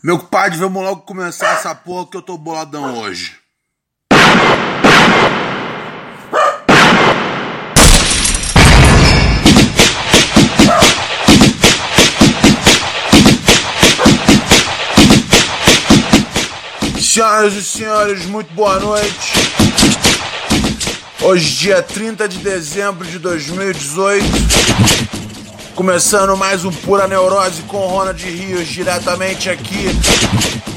Meu compadre, vamos logo começar essa porra que eu tô boladão hoje. Senhoras e senhores, muito boa noite. Hoje, dia 30 de dezembro de 2018. Começando mais um Pura Neurose com Ronald Rios, diretamente aqui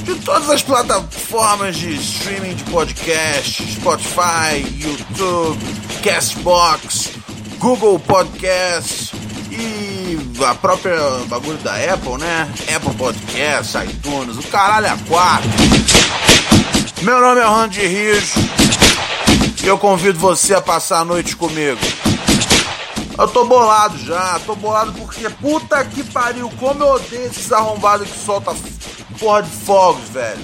de todas as plataformas de streaming de podcast: Spotify, YouTube, Castbox, Google Podcast e a própria bagulho da Apple, né? Apple Podcast, iTunes, o caralho é quatro. Meu nome é Ronald Rios e eu convido você a passar a noite comigo. Eu tô bolado já, tô bolado porque puta que pariu, como eu odeio esses arrombados que solta porra de fogos, velho.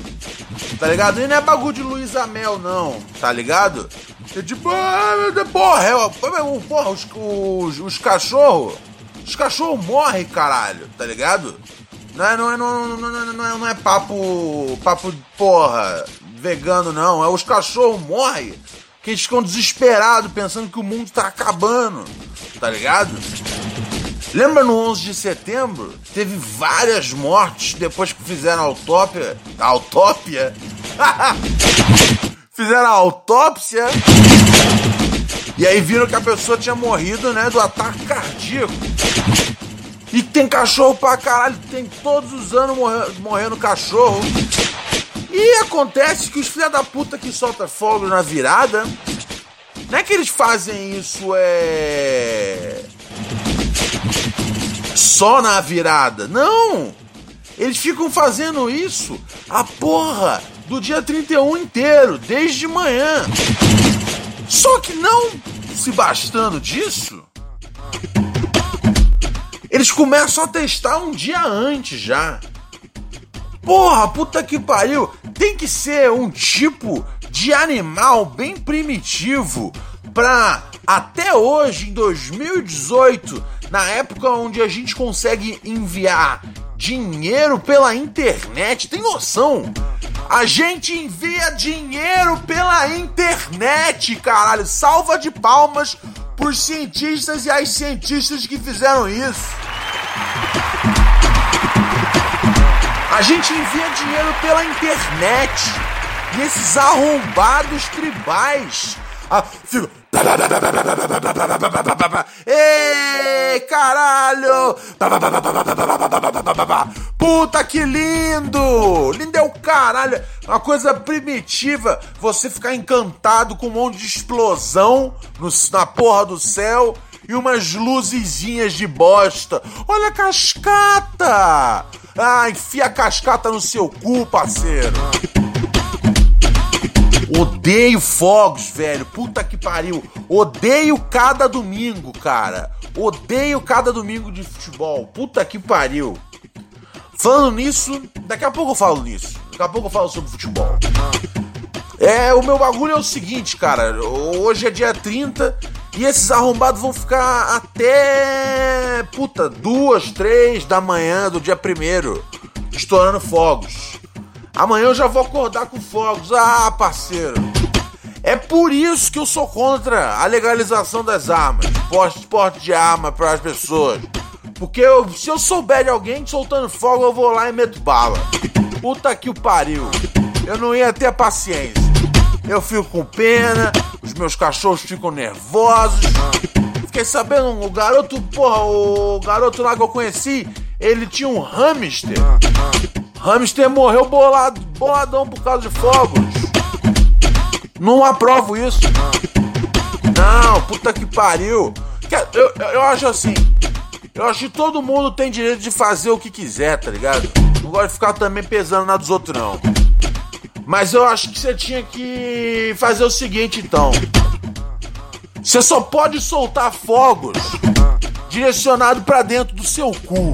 Tá ligado? E não é bagulho de Luísa Mel, não, tá ligado? É tipo, ah, porra, é, porra, os, os, os cachorros, os cachorros morrem, caralho, tá ligado? Não é, não é, não, não, não, não, é, não é papo, papo, porra, vegano, não. É os cachorros morrem que eles ficam desesperados pensando que o mundo tá acabando, tá ligado? Lembra no 11 de setembro? Teve várias mortes depois que fizeram a autópia. A autópia? fizeram a autópsia. E aí viram que a pessoa tinha morrido, né, do ataque cardíaco. E tem cachorro pra caralho, tem todos os anos morrendo, morrendo cachorro. E acontece que os filha da puta que solta fogo na virada, não é que eles fazem isso é só na virada. Não! Eles ficam fazendo isso a porra do dia 31 inteiro, desde manhã. Só que não se bastando disso, eles começam a testar um dia antes já. Porra, puta que pariu! Tem que ser um tipo de animal bem primitivo pra até hoje, em 2018, na época onde a gente consegue enviar dinheiro pela internet, tem noção? A gente envia dinheiro pela internet, caralho! Salva de palmas por cientistas e as cientistas que fizeram isso. A gente envia dinheiro pela internet. E esses arrombados tribais ah. Ei, caralho! Puta que lindo! Lindo é o caralho! Uma coisa primitiva, você ficar encantado com um monte de explosão no, na porra do céu e umas luzezinhas de bosta. Olha a cascata! Ah, enfia a cascata no seu cu, parceiro. Odeio fogos, velho. Puta que pariu. Odeio cada domingo, cara. Odeio cada domingo de futebol. Puta que pariu. Falando nisso, daqui a pouco eu falo nisso. Daqui a pouco eu falo sobre futebol. É, o meu bagulho é o seguinte, cara. Hoje é dia 30 e esses arrombados vão ficar até. Puta, duas, três da manhã do dia primeiro, estourando fogos. Amanhã eu já vou acordar com fogos. Ah, parceiro. É por isso que eu sou contra a legalização das armas, porte, porte de arma para as pessoas. Porque eu, se eu souber de alguém soltando fogo, eu vou lá e meto bala. Puta que o pariu. Eu não ia ter paciência. Eu fico com pena, os meus cachorros ficam nervosos. Fiquei sabendo, o garoto, porra, o garoto lá que eu conheci, ele tinha um hamster. Hamster morreu bolado, boladão por causa de fogos. Não aprovo isso. Não, puta que pariu. Eu, eu, eu acho assim. Eu acho que todo mundo tem direito de fazer o que quiser, tá ligado? Não gosto de ficar também pesando na dos outros, não. Mas eu acho que você tinha que fazer o seguinte, então. Você só pode soltar fogos direcionado para dentro do seu cu.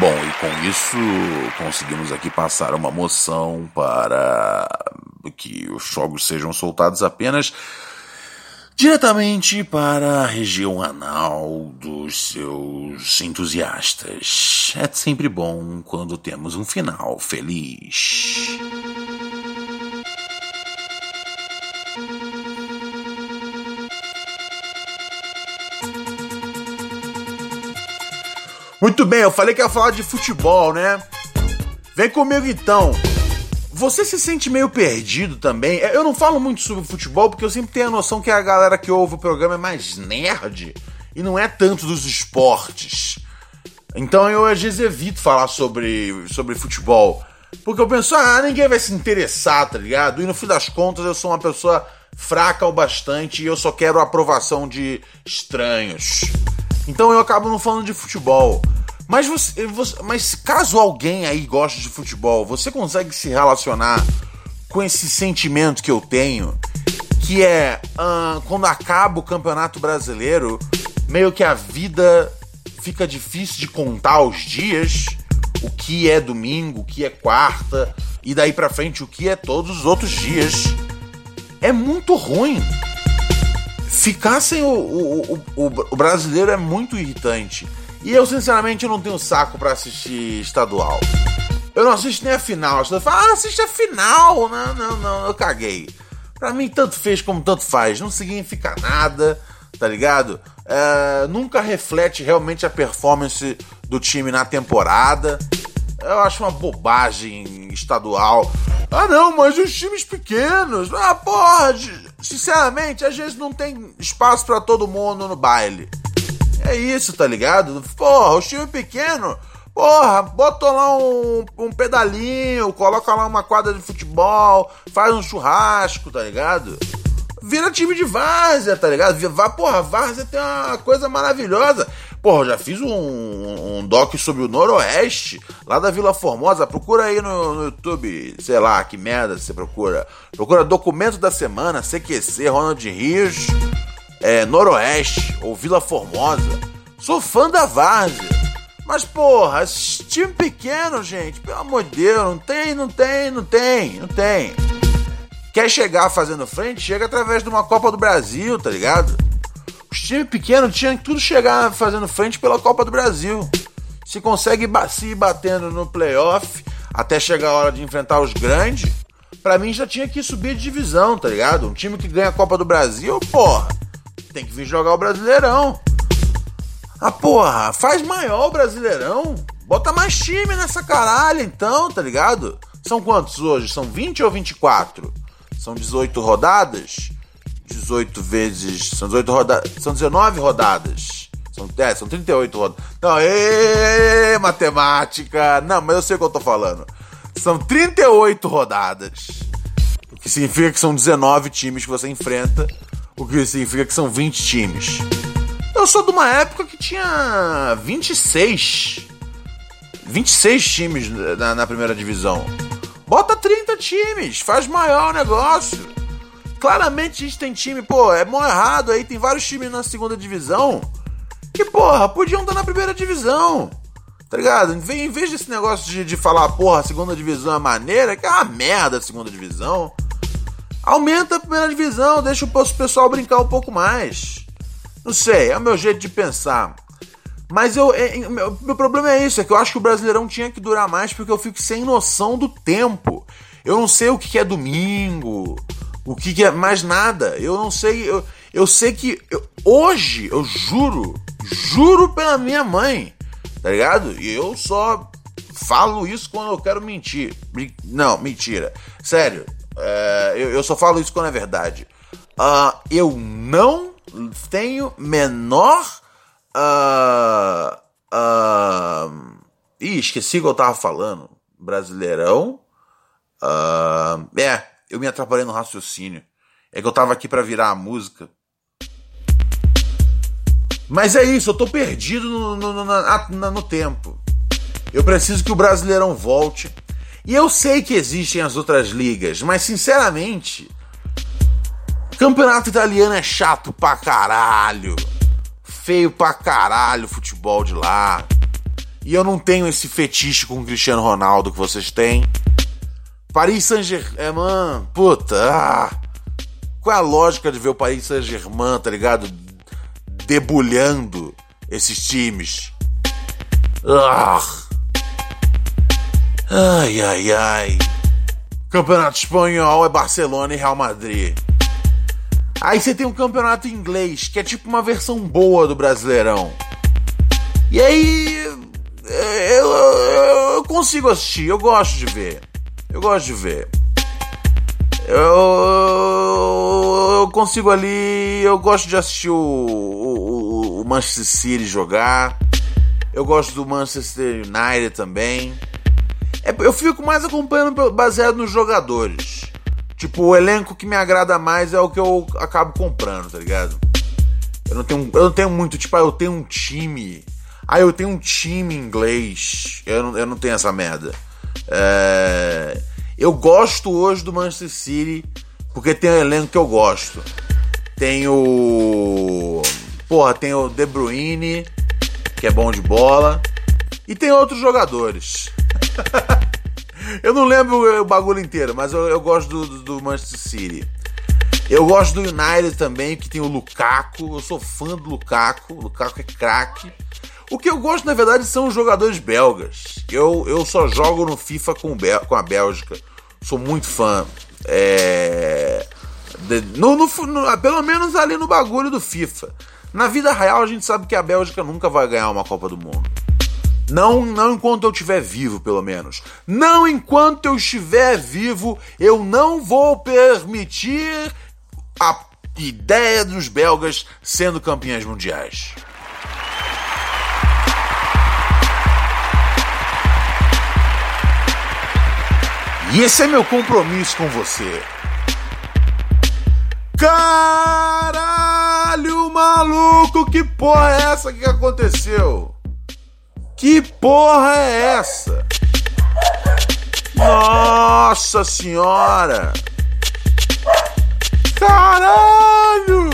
Bom, e com isso conseguimos aqui passar uma moção para que os fogos sejam soltados apenas diretamente para a região anal dos seus entusiastas. É sempre bom quando temos um final feliz. Muito bem, eu falei que ia falar de futebol, né? Vem comigo então. Você se sente meio perdido também? Eu não falo muito sobre futebol porque eu sempre tenho a noção que a galera que ouve o programa é mais nerd e não é tanto dos esportes. Então eu às vezes evito falar sobre, sobre futebol. Porque eu penso, ah, ninguém vai se interessar, tá ligado? E no fim das contas eu sou uma pessoa fraca o bastante e eu só quero a aprovação de estranhos. Então eu acabo não falando de futebol. Mas, você, você, mas caso alguém aí goste de futebol, você consegue se relacionar com esse sentimento que eu tenho, que é uh, quando acaba o Campeonato Brasileiro, meio que a vida fica difícil de contar os dias, o que é domingo, o que é quarta, e daí pra frente o que é todos os outros dias. É muito ruim. Ficar sem o, o, o, o brasileiro é muito irritante. E eu, sinceramente, não tenho saco para assistir estadual. Eu não assisto nem a final. Você fala, ah, assiste a final. Não, não, não, eu caguei. Pra mim, tanto fez como tanto faz. Não significa nada, tá ligado? É, nunca reflete realmente a performance do time na temporada. Eu acho uma bobagem estadual. Ah, não, mas os times pequenos. Ah, porra, sinceramente, às vezes não tem espaço para todo mundo no baile. É isso, tá ligado? Porra, o time pequeno, porra, bota lá um, um pedalinho, coloca lá uma quadra de futebol, faz um churrasco, tá ligado? Vira time de várzea, tá ligado? Vá, porra, várzea tem uma coisa maravilhosa. Porra, já fiz um, um doc sobre o Noroeste, lá da Vila Formosa. Procura aí no, no, YouTube, sei lá, que merda você procura. Procura Documento da Semana, CQC, Ronald Rios é, Noroeste ou Vila Formosa. Sou fã da Várzea. Mas, porra, time pequeno, gente, pelo amor de Deus, não tem, não tem, não tem, não tem. Quer chegar fazendo frente? Chega através de uma Copa do Brasil, tá ligado? Os times pequenos tinham que tudo chegar fazendo frente pela Copa do Brasil. Se consegue se batendo no playoff até chegar a hora de enfrentar os grandes, para mim já tinha que subir de divisão, tá ligado? Um time que ganha a Copa do Brasil, porra tem que vir jogar o Brasileirão. Ah, porra, faz maior o Brasileirão. Bota mais time nessa caralho, então, tá ligado? São quantos hoje? São 20 ou 24? São 18 rodadas? 18 vezes. São 18 rodadas. São 19 rodadas. São, é, são 38 rodadas. Não, ê, matemática. Não, mas eu sei o que eu tô falando. São 38 rodadas. O que significa que são 19 times que você enfrenta o que significa que são 20 times. Eu sou de uma época que tinha 26. 26 times na, na primeira divisão. Bota 30 times, faz maior o negócio. Claramente a gente tem time, pô, é mó errado aí, tem vários times na segunda divisão que, porra, podiam estar na primeira divisão. Tá ligado? Em vez desse negócio de, de falar, porra, a segunda divisão é maneira, que é uma merda a segunda divisão. Aumenta a primeira divisão, deixa o pessoal brincar um pouco mais. Não sei, é o meu jeito de pensar. Mas eu, é, é, meu, meu problema é isso, é que eu acho que o Brasileirão tinha que durar mais porque eu fico sem noção do tempo. Eu não sei o que é domingo, o que é mais nada. Eu não sei, eu, eu sei que eu, hoje, eu juro, juro pela minha mãe, tá ligado? E eu só falo isso quando eu quero mentir. Não, mentira. Sério, é, eu, eu, só falo isso quando é verdade. Uh, eu não tenho menor. Uh, uh, ih, esqueci o que eu tava falando. Brasileirão. Uh, é, eu me atrapalhei no raciocínio. É que eu tava aqui para virar a música. Mas é isso, eu tô perdido no, no, no, no tempo. Eu preciso que o Brasileirão volte. E eu sei que existem as outras ligas, mas sinceramente, campeonato italiano é chato pra caralho. Feio pra caralho o futebol de lá. E eu não tenho esse fetiche com o Cristiano Ronaldo que vocês têm. Paris Saint-Germain, puta, ah, qual é a lógica de ver o Paris Saint-Germain, tá ligado? Debulhando esses times. Ah. Ai, ai, ai. Campeonato espanhol é Barcelona e Real Madrid. Aí você tem um campeonato inglês, que é tipo uma versão boa do Brasileirão. E aí é, eu, eu, eu, consigo assistir, eu gosto de ver. Eu gosto de ver. Eu, eu consigo ali. Eu gosto de assistir o, o, o Manchester City jogar. Eu gosto do Manchester United também. É, eu fico mais acompanhando baseado nos jogadores. Tipo, o elenco que me agrada mais é o que eu acabo comprando, tá ligado? Eu não tenho, eu não tenho muito, tipo, ah, eu tenho um time ah, eu tenho um time inglês. Eu não, eu não tenho essa merda. É... Eu gosto hoje do Manchester City porque tem um elenco que eu gosto. Tem o. Porra, tem o De Bruyne, que é bom de bola. E tem outros jogadores. eu não lembro o bagulho inteiro, mas eu, eu gosto do, do Manchester City. Eu gosto do United também, que tem o Lukaku. Eu sou fã do Lukaku. O Lukaku é craque. O que eu gosto, na verdade, são os jogadores belgas. Eu, eu só jogo no FIFA com, com a Bélgica. Sou muito fã. É... De, no, no, no, pelo menos ali no bagulho do FIFA. Na vida real, a gente sabe que a Bélgica nunca vai ganhar uma Copa do Mundo. Não, não enquanto eu estiver vivo, pelo menos. Não enquanto eu estiver vivo, eu não vou permitir a ideia dos belgas sendo campeões mundiais. E esse é meu compromisso com você. Caralho, maluco, que porra é essa que aconteceu? Que porra é essa? Nossa senhora! Caralho!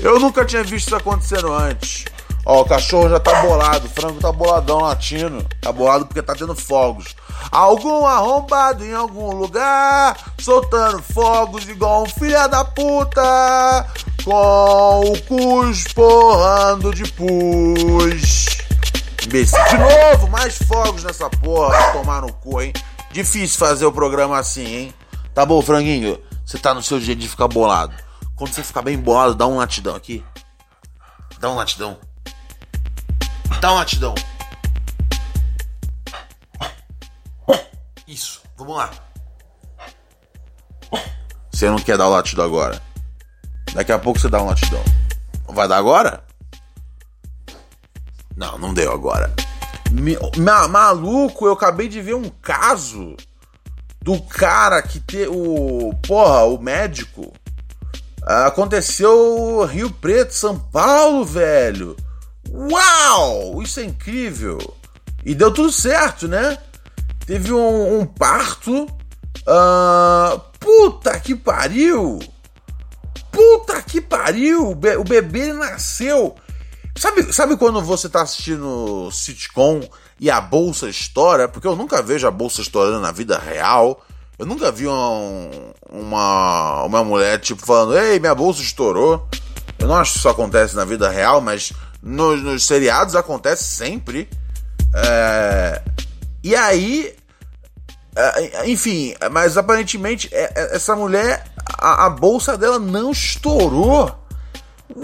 Eu nunca tinha visto isso acontecendo antes. Ó, o cachorro já tá bolado, o frango tá boladão latino. Tá bolado porque tá tendo fogos. Algum arrombado em algum lugar, soltando fogos igual um filho da puta, com o cu esporrando de pus. Imbecil. De novo, mais fogos nessa porra. Tomar no cu, hein? Difícil fazer o programa assim, hein? Tá bom, franguinho? Você tá no seu jeito de ficar bolado. Quando você ficar bem bolado, dá um latidão aqui. Dá um latidão. Dá uma latidão. Isso, vamos lá. Você não quer dar o latido agora. Daqui a pouco você dá um latidão. Vai dar agora? Não, não deu agora. Ma maluco, eu acabei de ver um caso do cara que te, o porra, o médico aconteceu Rio Preto, São Paulo, velho. Uau! Isso é incrível! E deu tudo certo, né? Teve um, um parto. Uh, puta que pariu! Puta que pariu! O bebê nasceu. Sabe, sabe quando você tá assistindo sitcom e a bolsa estoura? Porque eu nunca vejo a bolsa estourando na vida real. Eu nunca vi uma, uma, uma mulher tipo falando: Ei, minha bolsa estourou. Eu não acho que isso acontece na vida real, mas nos, nos seriados acontece sempre. É, e aí. É, enfim, mas aparentemente é, é, essa mulher, a, a bolsa dela não estourou.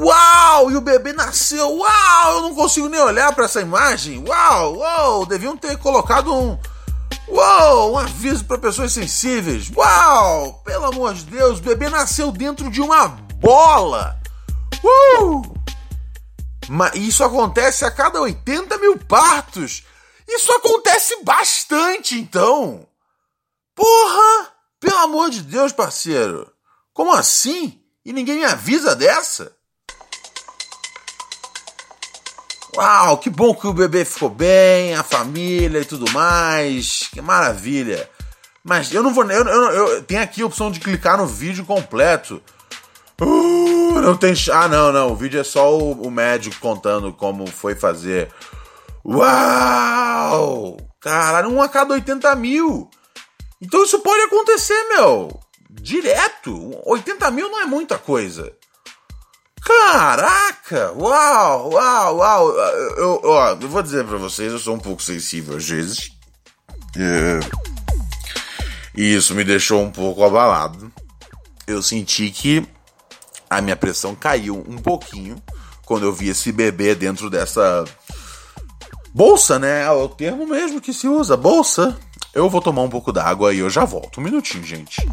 Uau! E o bebê nasceu! Uau! Eu não consigo nem olhar para essa imagem! Uau! Uau! Deviam ter colocado um. Uau! Um aviso para pessoas sensíveis! Uau! Pelo amor de Deus, o bebê nasceu dentro de uma bola! Uh! Mas isso acontece a cada 80 mil partos. Isso acontece bastante, então. Porra! Pelo amor de Deus, parceiro. Como assim? E ninguém me avisa dessa? Uau, que bom que o bebê ficou bem, a família e tudo mais. Que maravilha. Mas eu não vou. Eu, eu, eu tem aqui a opção de clicar no vídeo completo. Uh, não tem. Ah, não, não. O vídeo é só o, o médico contando como foi fazer. Uau! Caralho, um a cada 80 mil. Então isso pode acontecer, meu. Direto. 80 mil não é muita coisa. Caraca! Uau, uau, uau! Eu, ó, eu vou dizer pra vocês, eu sou um pouco sensível às vezes. É... E isso me deixou um pouco abalado. Eu senti que a minha pressão caiu um pouquinho quando eu vi esse bebê dentro dessa bolsa, né? É o termo mesmo que se usa, bolsa. Eu vou tomar um pouco d'água e eu já volto. Um minutinho, gente.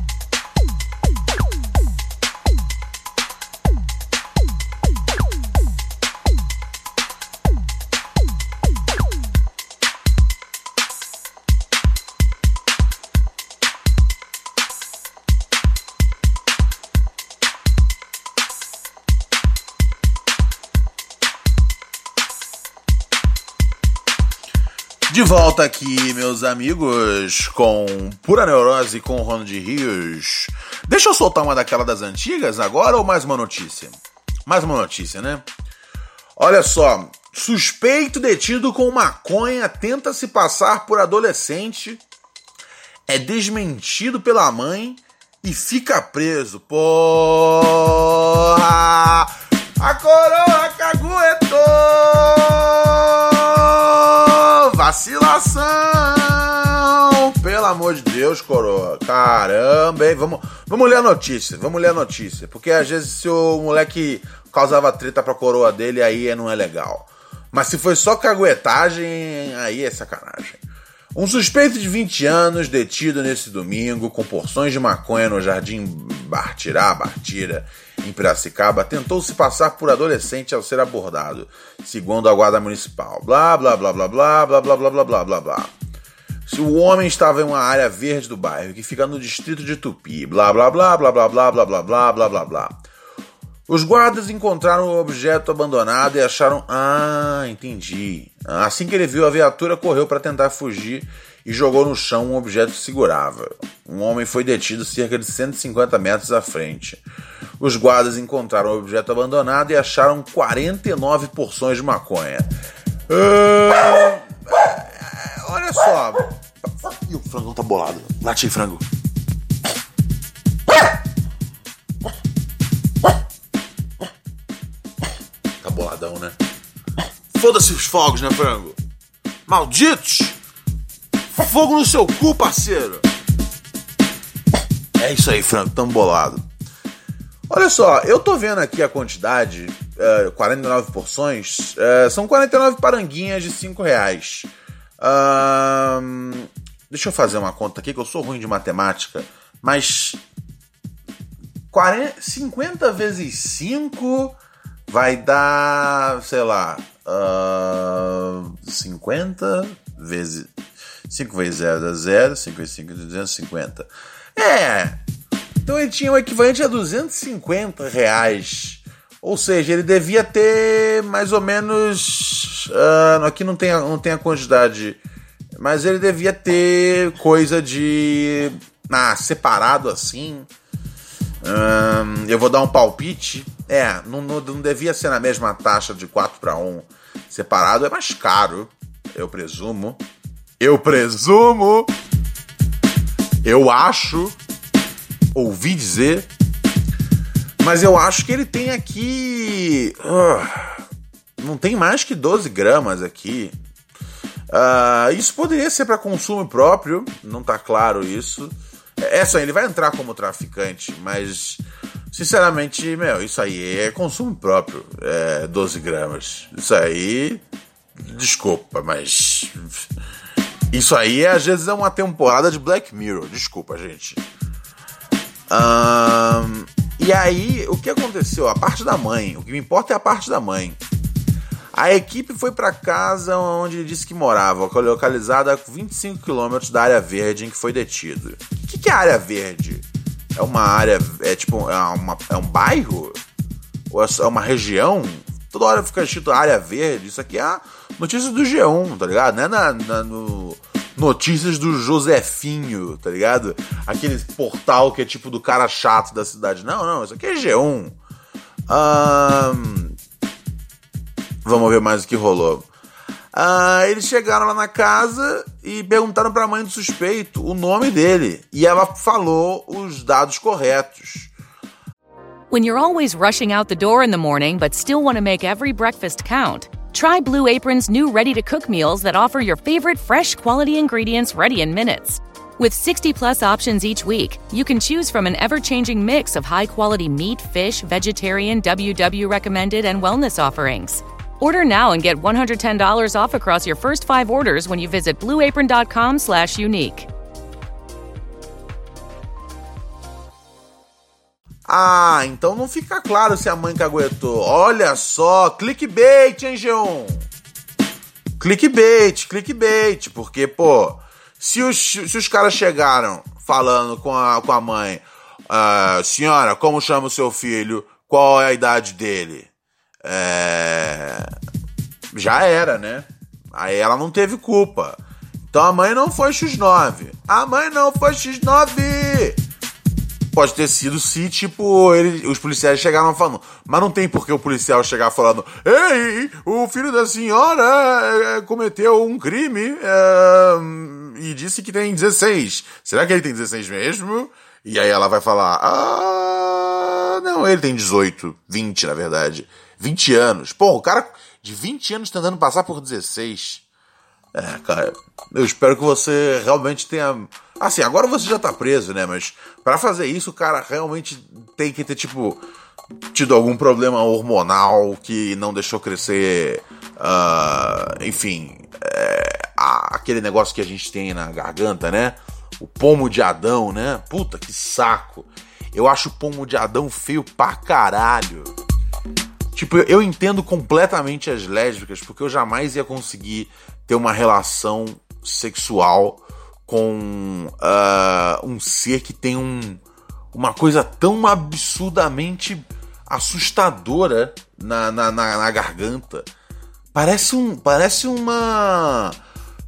De volta aqui, meus amigos, com Pura Neurose com o Ronald Rios. Deixa eu soltar uma daquela das antigas agora ou mais uma notícia? Mais uma notícia, né? Olha só, suspeito detido com maconha tenta se passar por adolescente, é desmentido pela mãe e fica preso. Porra! A coroa caguetou! Vacilação! Pelo amor de Deus, coroa. Caramba, hein? Vamos, vamos ler a notícia. Vamos ler a notícia. Porque às vezes se o moleque causava treta pra coroa dele, aí não é legal. Mas se foi só caguetagem, aí é sacanagem. Um suspeito de 20 anos detido nesse domingo com porções de maconha no Jardim Bartirá, Bartira, em Piracicaba, tentou se passar por adolescente ao ser abordado, segundo a guarda municipal. Blá, blá, blá, blá, blá, blá, blá, blá, blá, blá, blá, blá. O homem estava em uma área verde do bairro, que fica no distrito de Tupi. Blá, blá, blá, blá, blá, blá, blá, blá, blá, blá, blá, blá. Os guardas encontraram o objeto abandonado e acharam. Ah, entendi. Assim que ele viu a viatura, correu para tentar fugir e jogou no chão um objeto que segurava. Um homem foi detido cerca de 150 metros à frente. Os guardas encontraram o objeto abandonado e acharam 49 porções de maconha. Uh, olha só. Ih, o frango tá bolado. Late frango. Tá boladão, né? Foda-se os fogos, né, frango? Malditos! Fogo no seu cu, parceiro! É isso aí, frango, tamo bolado. Olha só, eu tô vendo aqui a quantidade, uh, 49 porções, uh, são 49 paranguinhas de 5 reais. Uh, deixa eu fazer uma conta aqui, que eu sou ruim de matemática, mas 40, 50 vezes 5 vai dar, sei lá, uh, 50 vezes 5 vezes 0 dá 0, 5 vezes 5 dá 250. É. Então ele tinha o equivalente a 250 reais. Ou seja, ele devia ter mais ou menos. Uh, aqui não tem, a, não tem a quantidade. Mas ele devia ter coisa de. Ah, separado assim. Uh, eu vou dar um palpite. É, não, não, não devia ser na mesma taxa de 4 para 1. Separado é mais caro, eu presumo. Eu presumo. Eu acho. Ouvi dizer. Mas eu acho que ele tem aqui. Uh, não tem mais que 12 gramas aqui. Uh, isso poderia ser para consumo próprio, não tá claro isso. É só, ele vai entrar como traficante, mas sinceramente, meu, isso aí é consumo próprio. É 12 gramas. Isso aí. Desculpa, mas. Isso aí às vezes é uma temporada de Black Mirror. Desculpa, gente. Um, e aí, o que aconteceu? A parte da mãe. O que me importa é a parte da mãe. A equipe foi para casa onde ele disse que morava, localizada a 25 quilômetros da área verde em que foi detido. O que, que é área verde? É uma área. É tipo. É, uma, é um bairro? Ou é uma região? Toda hora fica escrito área verde. Isso aqui é a notícia do G1, tá ligado? Não é na, na no Notícias do Josefinho, tá ligado? Aquele portal que é tipo do cara chato da cidade. Não, não, isso aqui é G1. Um, vamos ver mais o que rolou. Uh, eles chegaram lá na casa e perguntaram para a mãe do suspeito o nome dele. E ela falou os dados corretos. When you're always rushing out the door in the morning but still want to make every breakfast count, try Blue Apron's new ready to cook meals that offer your favorite fresh quality ingredients ready in minutes. With 60 plus options each week, you can choose from an ever changing mix of high quality meat, fish, vegetarian, WW recommended, and wellness offerings. Order now and get $110 off across your first five orders when you visit blueapron.com slash unique. Ah, então não fica claro se a mãe caguetou. Olha só, clickbait, hein, G1? Clickbait, clickbait, porque, pô, se os, se os caras chegaram falando com a, com a mãe, uh, senhora, como chama o seu filho? Qual é a idade dele? É... Já era, né? Aí ela não teve culpa. Então a mãe não foi X9. A mãe não foi X9! Pode ter sido se, tipo, ele, os policiais chegaram falando. Mas não tem por que o policial chegar falando: Ei, o filho da senhora é, cometeu um crime é, e disse que tem 16. Será que ele tem 16 mesmo? E aí ela vai falar: Ah, não, ele tem 18, 20 na verdade. 20 anos. Pô, o cara de 20 anos tentando passar por 16. É, cara, eu espero que você realmente tenha. Assim, agora você já tá preso, né? Mas para fazer isso, o cara realmente tem que ter, tipo, tido algum problema hormonal que não deixou crescer. Uh, enfim, é, aquele negócio que a gente tem na garganta, né? O pomo de Adão, né? Puta que saco. Eu acho o pomo de Adão feio pra caralho. Tipo, eu entendo completamente as lésbicas, porque eu jamais ia conseguir ter uma relação sexual com uh, um ser que tem um, uma coisa tão absurdamente assustadora na, na, na, na garganta. Parece um. Parece uma.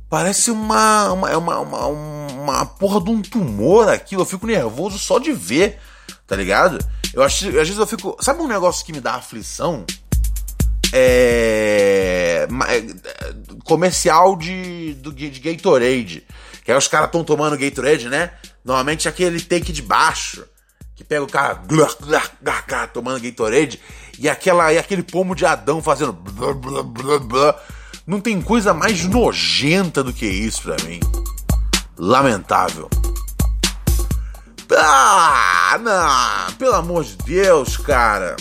Parece uma uma, é uma, uma, uma porra de um tumor aquilo. Eu fico nervoso só de ver, tá ligado? Eu acho, às vezes eu fico. Sabe um negócio que me dá aflição? É. é comercial de, de, de Gatorade. Que aí os caras estão tomando Gatorade, né? Normalmente é aquele take de baixo. Que pega o cara glá, glá, glá, tomando Gatorade. E, aquela, e aquele pomo de Adão fazendo. Blá, blá, blá, blá. Não tem coisa mais nojenta do que isso pra mim. Lamentável. Ah, não, pelo amor de Deus, cara.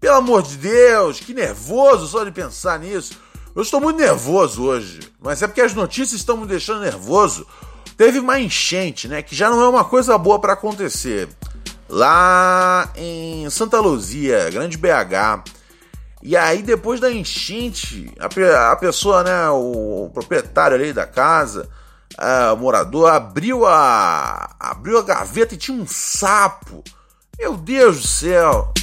Pelo amor de Deus, que nervoso só de pensar nisso. Eu estou muito nervoso hoje, mas é porque as notícias estão me deixando nervoso. Teve uma enchente, né, que já não é uma coisa boa para acontecer. Lá em Santa Luzia, Grande BH. E aí depois da enchente, a, a pessoa, né, o proprietário ali da casa, uh, o morador abriu a abriu a gaveta e tinha um sapo. Meu Deus do céu!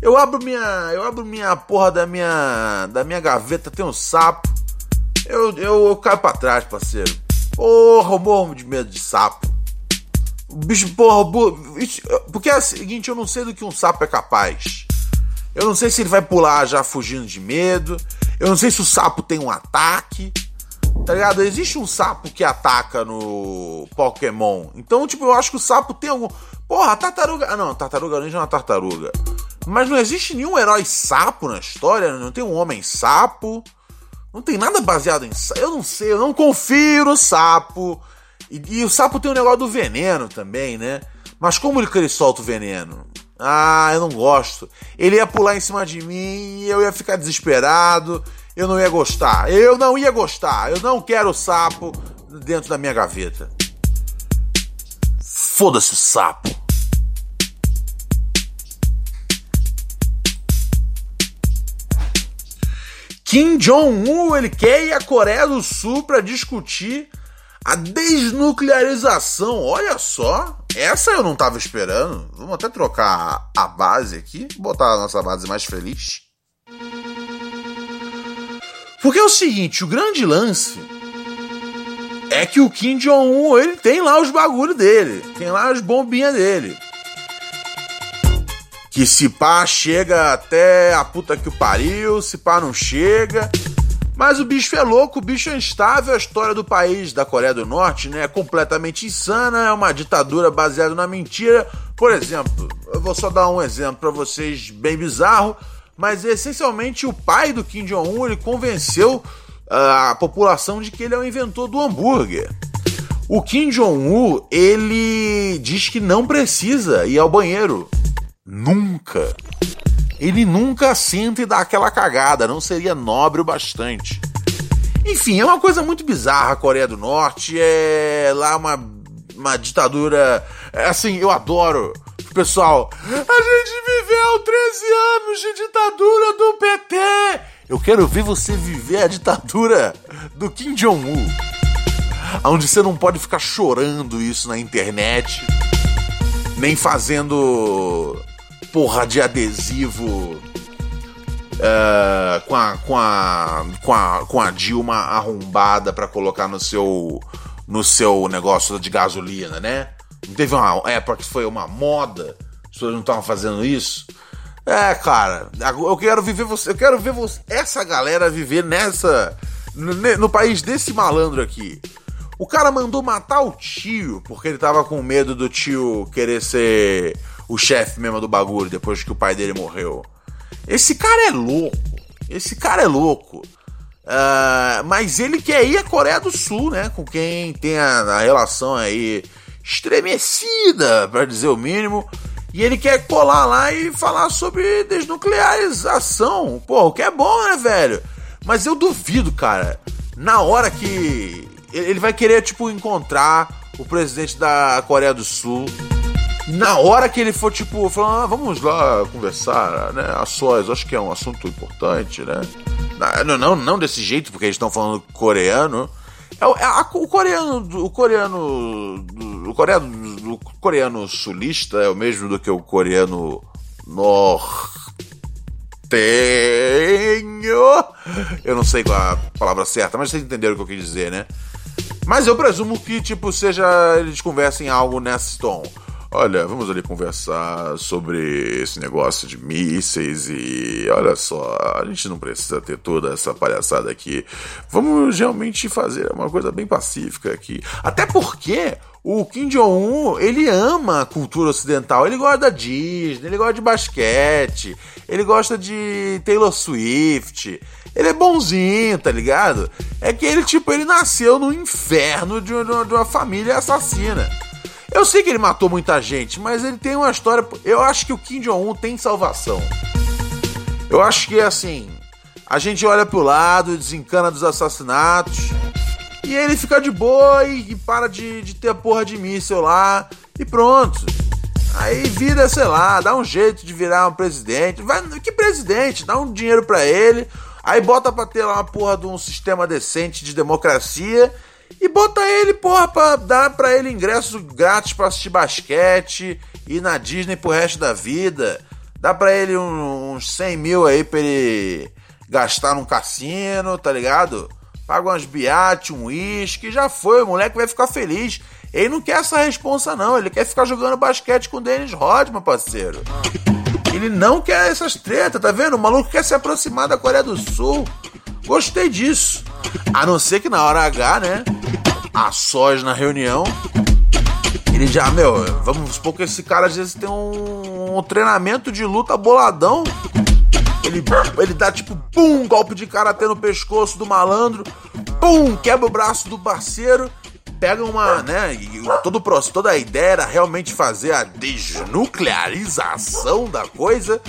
Eu abro minha eu abro minha porra da minha da minha gaveta tem um sapo. Eu, eu, eu caio pra trás, parceiro. Porra, eu morro de medo de sapo. O bicho, porra, porque é o seguinte, eu não sei do que um sapo é capaz. Eu não sei se ele vai pular já fugindo de medo. Eu não sei se o sapo tem um ataque. Tá ligado? Existe um sapo que ataca no Pokémon. Então, tipo, eu acho que o sapo tem algum. Porra, tartaruga. Ah, não, tartaruga ninja é uma tartaruga. Mas não existe nenhum herói sapo na história. Não tem um homem sapo. Não tem nada baseado em. Eu não sei, eu não confio no sapo. E, e o sapo tem o um negócio do veneno também, né? Mas como ele, que ele solta o veneno? Ah, eu não gosto. Ele ia pular em cima de mim eu ia ficar desesperado eu não ia gostar. Eu não ia gostar. Eu não quero sapo dentro da minha gaveta. Foda-se o sapo. Kim Jong-un ele quer ir à Coreia do Sul para discutir a desnuclearização. Olha só, essa eu não tava esperando. Vamos até trocar a base aqui, botar a nossa base mais feliz. Porque é o seguinte, o grande lance é que o Kim Jong-un, ele tem lá os bagulho dele, tem lá as bombinhas dele. Que se pá chega até a puta que o pariu, se pá não chega. Mas o bicho é louco, o bicho é instável. A história do país da Coreia do Norte né, é completamente insana, é uma ditadura baseada na mentira. Por exemplo, eu vou só dar um exemplo para vocês bem bizarro, mas essencialmente o pai do Kim Jong-un ele convenceu ah, a população de que ele é o inventor do hambúrguer. O Kim Jong-un, ele diz que não precisa ir ao banheiro. Nunca ele nunca senta e dá aquela cagada, não seria nobre o bastante. Enfim, é uma coisa muito bizarra a Coreia do Norte, é lá uma, uma ditadura. É, assim, eu adoro. Pessoal, a gente viveu 13 anos de ditadura do PT. Eu quero ver você viver a ditadura do Kim Jong-un. Onde você não pode ficar chorando isso na internet, nem fazendo porra de adesivo uh, com, a, com, a, com, a, com a Dilma arrombada para colocar no seu, no seu negócio de gasolina, né? Não teve uma época que foi uma moda, as pessoas não estavam fazendo isso. É, cara, eu quero viver você, eu quero ver você, essa galera viver nessa no, no país desse malandro aqui. O cara mandou matar o tio porque ele tava com medo do tio querer ser o chefe mesmo do bagulho depois que o pai dele morreu. Esse cara é louco. Esse cara é louco. Uh, mas ele quer ir à Coreia do Sul, né? Com quem tem a, a relação aí estremecida, para dizer o mínimo. E ele quer colar lá e falar sobre desnuclearização. Pô, o que é bom, né, velho? Mas eu duvido, cara. Na hora que. Ele vai querer, tipo, encontrar o presidente da Coreia do Sul na hora que ele for, tipo, falando, ah, vamos lá conversar, né? A sós, acho que é um assunto importante, né? Não, não, não desse jeito, porque eles estão falando coreano. É, é a, o coreano, o coreano, o coreano, o coreano sulista é o mesmo do que o coreano nortenho. Eu não sei qual a palavra certa, mas vocês entenderam o que eu quis dizer, né? Mas eu presumo que, tipo, seja eles conversem algo nesse tom. Olha, vamos ali conversar sobre esse negócio de mísseis e olha só, a gente não precisa ter toda essa palhaçada aqui. Vamos realmente fazer uma coisa bem pacífica aqui. Até porque o Kim Jong-un, ele ama a cultura ocidental. Ele gosta da Disney, ele gosta de basquete, ele gosta de Taylor Swift. Ele é bonzinho, tá ligado? É que ele, tipo, ele nasceu no inferno de uma, de uma família assassina. Eu sei que ele matou muita gente, mas ele tem uma história. Eu acho que o Kim Jong-un tem salvação. Eu acho que assim. A gente olha pro lado, desencana dos assassinatos. E ele fica de boa e, e para de, de ter a porra de míssel lá. E pronto. Aí vira, sei lá, dá um jeito de virar um presidente. Vai, que presidente? Dá um dinheiro para ele. Aí bota pra ter lá uma porra de um sistema decente de democracia e bota ele, porra, pra dar pra ele ingresso grátis pra assistir basquete, ir na Disney pro resto da vida. Dá pra ele uns 100 mil aí pra ele gastar num cassino, tá ligado? Paga umas biate, um uísque, já foi, o moleque vai ficar feliz. Ele não quer essa responsa, não. Ele quer ficar jogando basquete com o Dennis Rodman, parceiro. Ele não quer essas tretas, tá vendo? O maluco quer se aproximar da Coreia do Sul. Gostei disso. A não ser que na hora H, né? A sós na reunião. Ele já, meu, vamos supor que esse cara às vezes tem um, um treinamento de luta boladão. Ele, ele dá tipo, pum, golpe de karatê no pescoço do malandro, pum, quebra o braço do parceiro, pega uma, né, e todo o toda a ideia era realmente fazer a desnuclearização da coisa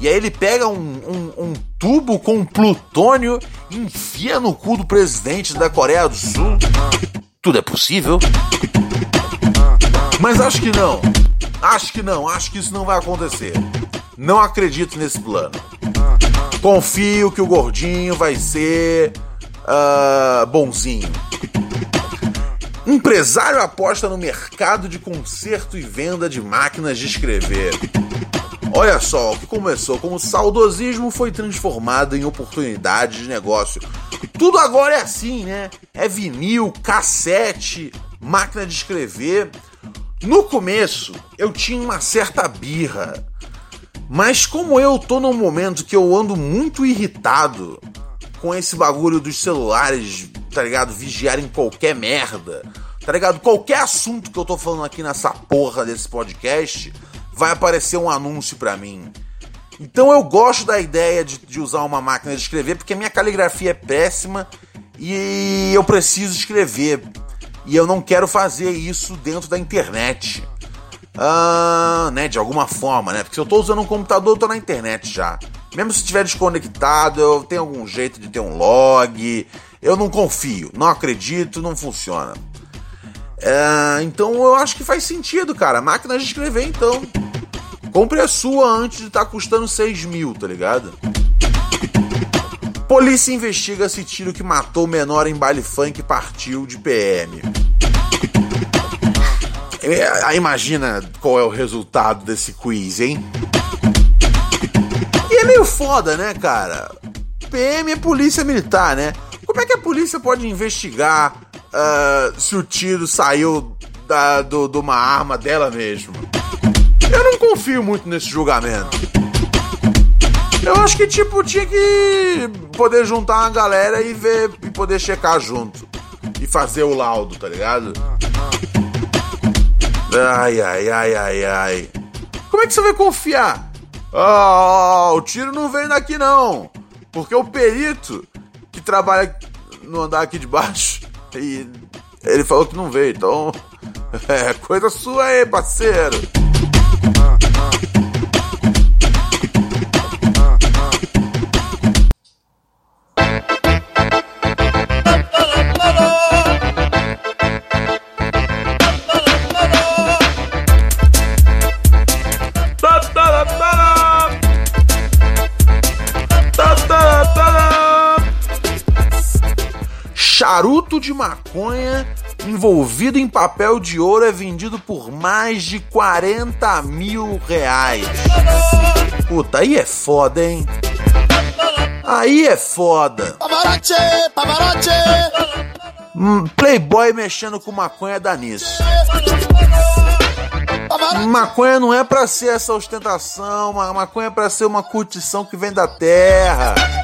e aí ele pega um, um, um tubo com plutônio enfia no cu do presidente da Coreia do Sul. Tudo é possível? Mas acho que não. Acho que não. Acho que isso não vai acontecer. Não acredito nesse plano. Confio que o gordinho vai ser uh, bonzinho. Empresário aposta no mercado de conserto e venda de máquinas de escrever. Olha só, o que começou como saudosismo foi transformado em oportunidade de negócio. Tudo agora é assim, né? É vinil, cassete, máquina de escrever. No começo, eu tinha uma certa birra. Mas como eu tô num momento que eu ando muito irritado com esse bagulho dos celulares, tá ligado? Vigiarem qualquer merda, tá ligado? Qualquer assunto que eu tô falando aqui nessa porra desse podcast, vai aparecer um anúncio para mim. Então eu gosto da ideia de, de, usar uma máquina de escrever porque minha caligrafia é péssima e eu preciso escrever. E eu não quero fazer isso dentro da internet. Ah, né, de alguma forma, né? Porque se eu tô usando um computador, eu tô na internet já. Mesmo se estiver desconectado, eu tenho algum jeito de ter um log. Eu não confio, não acredito, não funciona. É, então eu acho que faz sentido, cara. Máquina de escrever, então. Compre a sua antes de estar tá custando 6 mil, tá ligado? Polícia investiga se tiro que matou menor em baile funk partiu de PM. É, imagina qual é o resultado desse quiz, hein? E é meio foda, né, cara? PM é polícia militar, né? Como é que a polícia pode investigar uh, se o tiro saiu da, do, de uma arma dela mesmo? Eu não confio muito nesse julgamento. Eu acho que, tipo, tinha que poder juntar uma galera e ver e poder checar junto. E fazer o laudo, tá ligado? Ai, ai, ai, ai, ai. Como é que você vai confiar? Ah, o tiro não veio daqui não. Porque o perito que trabalha no andar aqui de baixo e ele falou que não veio. Então, é coisa sua aí, parceiro. Charuto de maconha envolvido em papel de ouro é vendido por mais de 40 mil reais. Puta, aí é foda, hein? Aí é foda. Pavarotti, Pavarotti. Hum, playboy mexendo com maconha dá nisso. Maconha não é pra ser essa ostentação, maconha é pra ser uma curtição que vem da terra.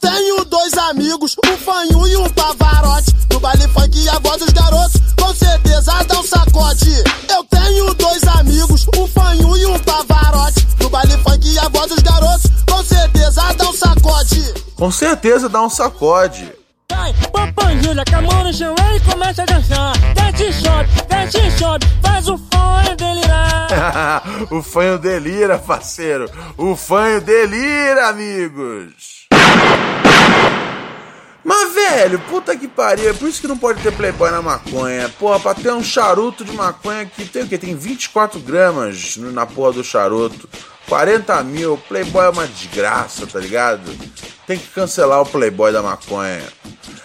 Tenho dois amigos, um fanho e um pavarote. No baile funk a voz dos garotos, com certeza dá um sacode. Eu tenho dois amigos, um fanho e um pavarote. No baile funk a voz dos garotos, com certeza dá um sacode. Com certeza dá um sacode. Vai, papanjulha, com a mão no chão e começa a dançar. Desce, sobe, desce, sobe, faz o fanho delirar. o fanho delira, parceiro. O fanho delira, amigos. Mas, velho, puta que pariu. É por isso que não pode ter Playboy na maconha. Porra, pra ter um charuto de maconha que tem o quê? Tem 24 gramas na porra do charuto. 40 mil. Playboy é uma desgraça, tá ligado? Tem que cancelar o Playboy da maconha.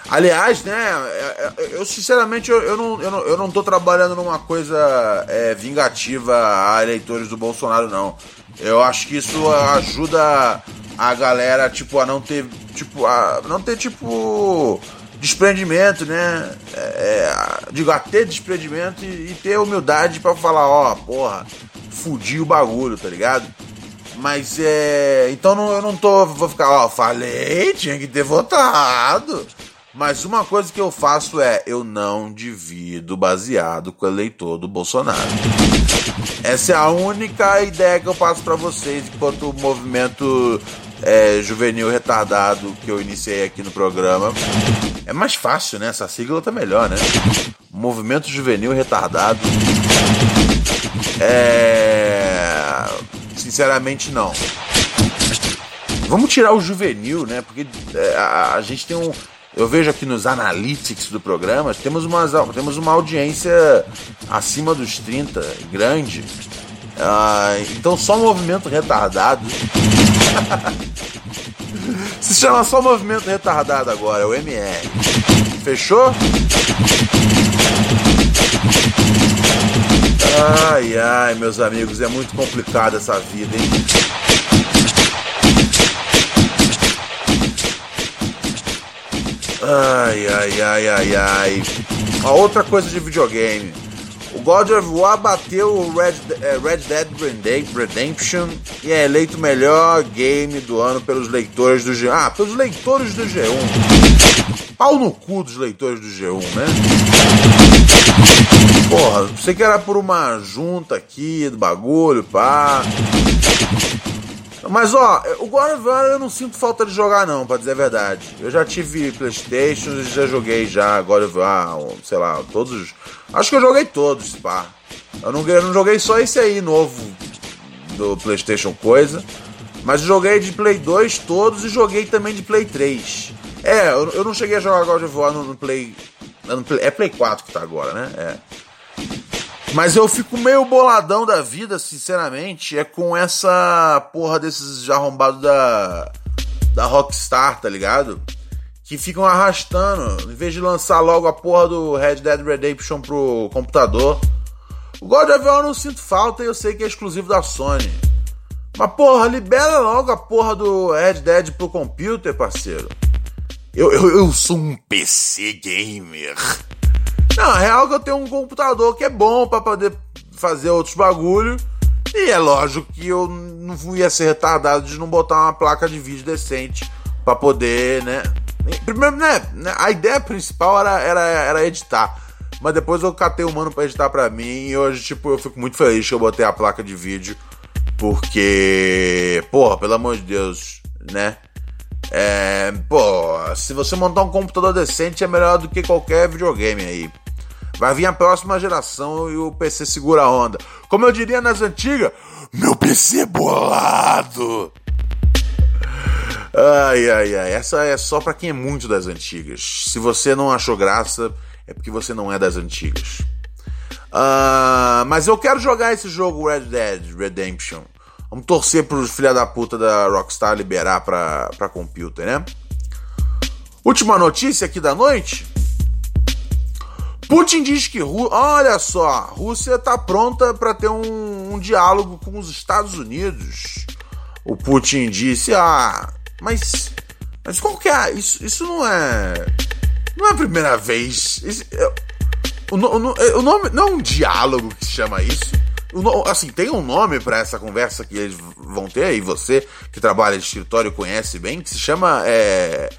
Aliás, né, é, é, eu sinceramente eu, eu, não, eu, não, eu não tô trabalhando numa coisa é, vingativa a eleitores do Bolsonaro, não. Eu acho que isso ajuda a galera, tipo, a não ter, tipo, a não ter, tipo, desprendimento, né? É, é digo, a ter desprendimento e, e ter humildade para falar, ó, porra, fudi o bagulho, tá ligado? Mas é. Então não, eu não tô. Vou ficar, ó, falei, tinha que ter votado. Mas uma coisa que eu faço é, eu não divido baseado com o eleitor do Bolsonaro. Essa é a única ideia que eu passo para vocês enquanto movimento é, juvenil retardado que eu iniciei aqui no programa. É mais fácil, né? Essa sigla tá melhor, né? Movimento Juvenil Retardado. É. Sinceramente, não. Vamos tirar o juvenil, né? Porque é, a, a gente tem um eu vejo aqui nos analytics do programa, temos, uma temos uma audiência acima dos 30, grande. Ah, então só movimento retardado. Se chama só movimento retardado agora, é o MR. Fechou? Ai ai, meus amigos, é muito complicada essa vida, hein? Ai, ai, ai, ai, ai. A outra coisa de videogame. O God of War bateu o Red, é, Red Dead Redemption e é eleito o melhor game do ano pelos leitores do G1. Ah, pelos leitores do G1. Pau no cu dos leitores do G1, né? Porra, sei que era por uma junta aqui do bagulho, pá. Mas ó, o God of War eu não sinto falta de jogar não, pra dizer a verdade. Eu já tive Playstation e já joguei já God of War, sei lá, todos. Acho que eu joguei todos, pá. Eu não, eu não joguei só esse aí novo do Playstation coisa. Mas joguei de Play 2 todos e joguei também de Play 3. É, eu, eu não cheguei a jogar God of War no, no Play. É Play 4 que tá agora, né? É. Mas eu fico meio boladão da vida, sinceramente, é com essa porra desses arrombados da, da Rockstar, tá ligado? Que ficam arrastando, em vez de lançar logo a porra do Red Dead Redemption pro computador. O God of War eu não sinto falta e eu sei que é exclusivo da Sony. Mas porra, libera logo a porra do Red Dead pro computer, parceiro. Eu, eu, eu sou um PC gamer. Não, a real é que eu tenho um computador que é bom para poder fazer outros bagulho. E é lógico que eu não ia ser retardado de não botar uma placa de vídeo decente para poder, né? Primeiro, né? A ideia principal era, era, era editar. Mas depois eu catei o mano pra editar pra mim. E hoje, tipo, eu fico muito feliz que eu botei a placa de vídeo. Porque, porra, pelo amor de Deus, né? É, pô, se você montar um computador decente é melhor do que qualquer videogame aí. Vai vir a próxima geração e o PC segura a onda. Como eu diria nas antigas, meu PC é bolado. Ai, ai, ai. Essa é só para quem é muito das antigas. Se você não achou graça, é porque você não é das antigas. Uh, mas eu quero jogar esse jogo Red Dead Redemption. Vamos torcer pros filha da puta da Rockstar liberar pra, pra computer, né? Última notícia aqui da noite. Putin diz que, olha só, Rússia está pronta para ter um, um, diálogo com os Estados Unidos. O Putin disse, ah, mas, mas qual que é? Isso, isso não é, não é a primeira vez. Isso, o, o, o, nome não é um diálogo que se chama isso. O, assim, tem um nome para essa conversa que eles vão ter e você que trabalha de escritório conhece bem, que se chama é,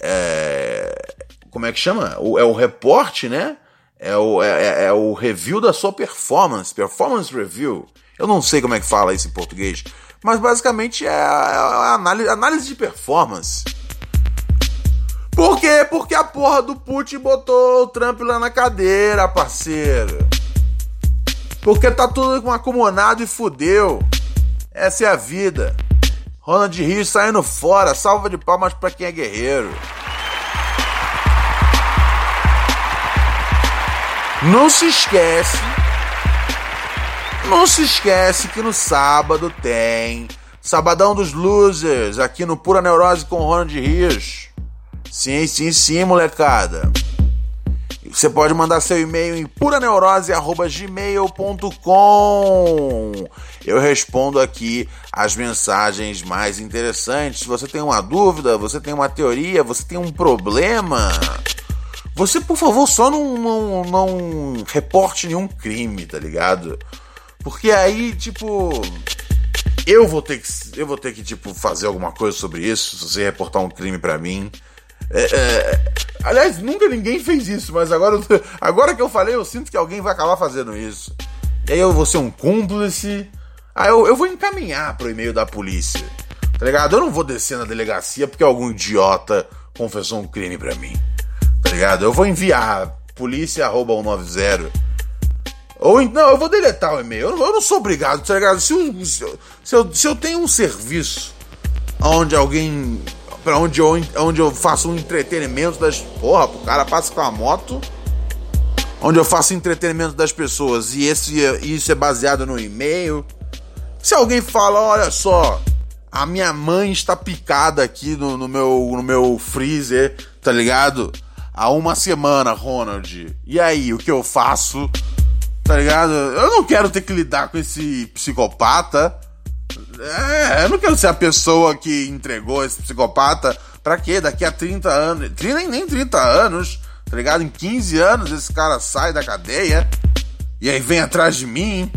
é, como é que chama? É o reporte, né? É o, é, é, é, o review da sua performance, performance review. Eu não sei como é que fala isso em português, mas basicamente é é a análise, análise de performance. Por quê? Porque a porra do Putin botou o Trump lá na cadeira, parceiro. Porque tá tudo acumulado e fudeu. Essa é a vida. Ronald saindo fora, salva de palmas para quem é guerreiro. Não se esquece. Não se esquece que no sábado tem Sabadão dos Losers, aqui no Pura Neurose com Ronald Rios. Sim, sim, sim, molecada. Você pode mandar seu e-mail em puraneurose.gmail.com. Eu respondo aqui as mensagens mais interessantes. Se você tem uma dúvida, você tem uma teoria, você tem um problema você, por favor, só não, não, não reporte nenhum crime, tá ligado? Porque aí, tipo. Eu vou ter que. Eu vou ter que, tipo, fazer alguma coisa sobre isso, se você reportar um crime para mim. É, é, aliás, nunca ninguém fez isso, mas agora, agora que eu falei, eu sinto que alguém vai acabar fazendo isso. E aí eu vou ser um cúmplice. Aí eu, eu vou encaminhar pro e-mail da polícia. Tá ligado? Eu não vou descer na delegacia porque algum idiota confessou um crime para mim tá ligado? Eu vou enviar polícia 190. Ou não, eu vou deletar o e-mail. Eu, eu, não sou obrigado, tá ligado? Se eu, se, eu, se, eu, se eu tenho um serviço onde alguém. para onde eu, onde eu faço um entretenimento das. Porra, o cara passa com a moto. Onde eu faço entretenimento das pessoas e esse, isso é baseado no e-mail. Se alguém fala, olha só, a minha mãe está picada aqui no, no, meu, no meu freezer, tá ligado? Há uma semana, Ronald. E aí, o que eu faço? Tá ligado? Eu não quero ter que lidar com esse psicopata. É, eu não quero ser a pessoa que entregou esse psicopata. Pra quê? Daqui a 30 anos. Nem, nem 30 anos, tá ligado? Em 15 anos esse cara sai da cadeia. E aí vem atrás de mim.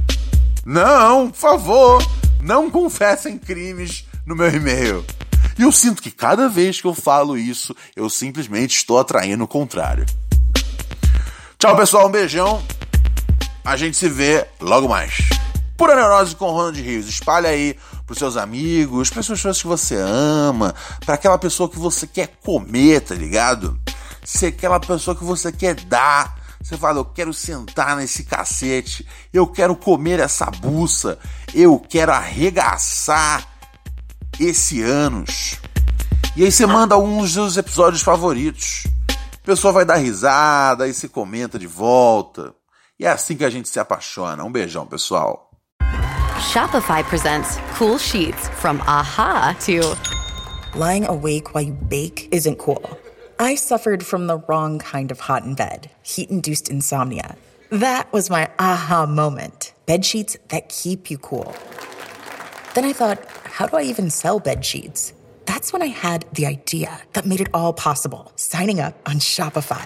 Não, por favor, não confessem crimes no meu e-mail. E eu sinto que cada vez que eu falo isso, eu simplesmente estou atraindo o contrário. Tchau, pessoal, um beijão. A gente se vê logo mais. Pura Neurose com Ronald Rios. Espalha aí pros seus amigos, pras pessoas que você ama, para aquela pessoa que você quer comer, tá ligado? Se aquela pessoa que você quer dar. Você fala, eu quero sentar nesse cacete, eu quero comer essa buça, eu quero arregaçar esse anos. E aí você manda um dos seus episódios favoritos. A pessoa vai dar risada, e se comenta de volta. E é assim que a gente se apaixona. Um beijão, pessoal. Shopify presents cool sheets from aha to lying awake while you bake isn't cool. I suffered from the wrong kind of hot in bed, heat induced insomnia. That was my aha moment. Bed sheets that keep you cool. Then I thought, how do I even sell bed sheets? That's when I had the idea that made it all possible signing up on Shopify.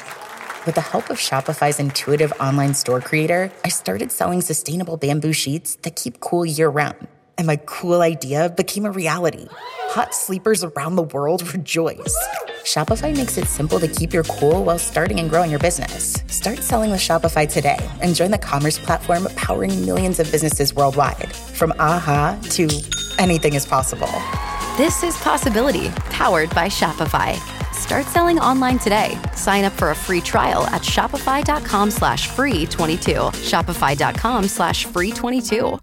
With the help of Shopify's intuitive online store creator, I started selling sustainable bamboo sheets that keep cool year round. And my cool idea became a reality. Hot sleepers around the world rejoice. Shopify makes it simple to keep your cool while starting and growing your business. Start selling with Shopify today and join the commerce platform powering millions of businesses worldwide. From aha to anything is possible. This is Possibility, powered by Shopify. Start selling online today. Sign up for a free trial at shopify.com slash free 22. Shopify.com slash free 22.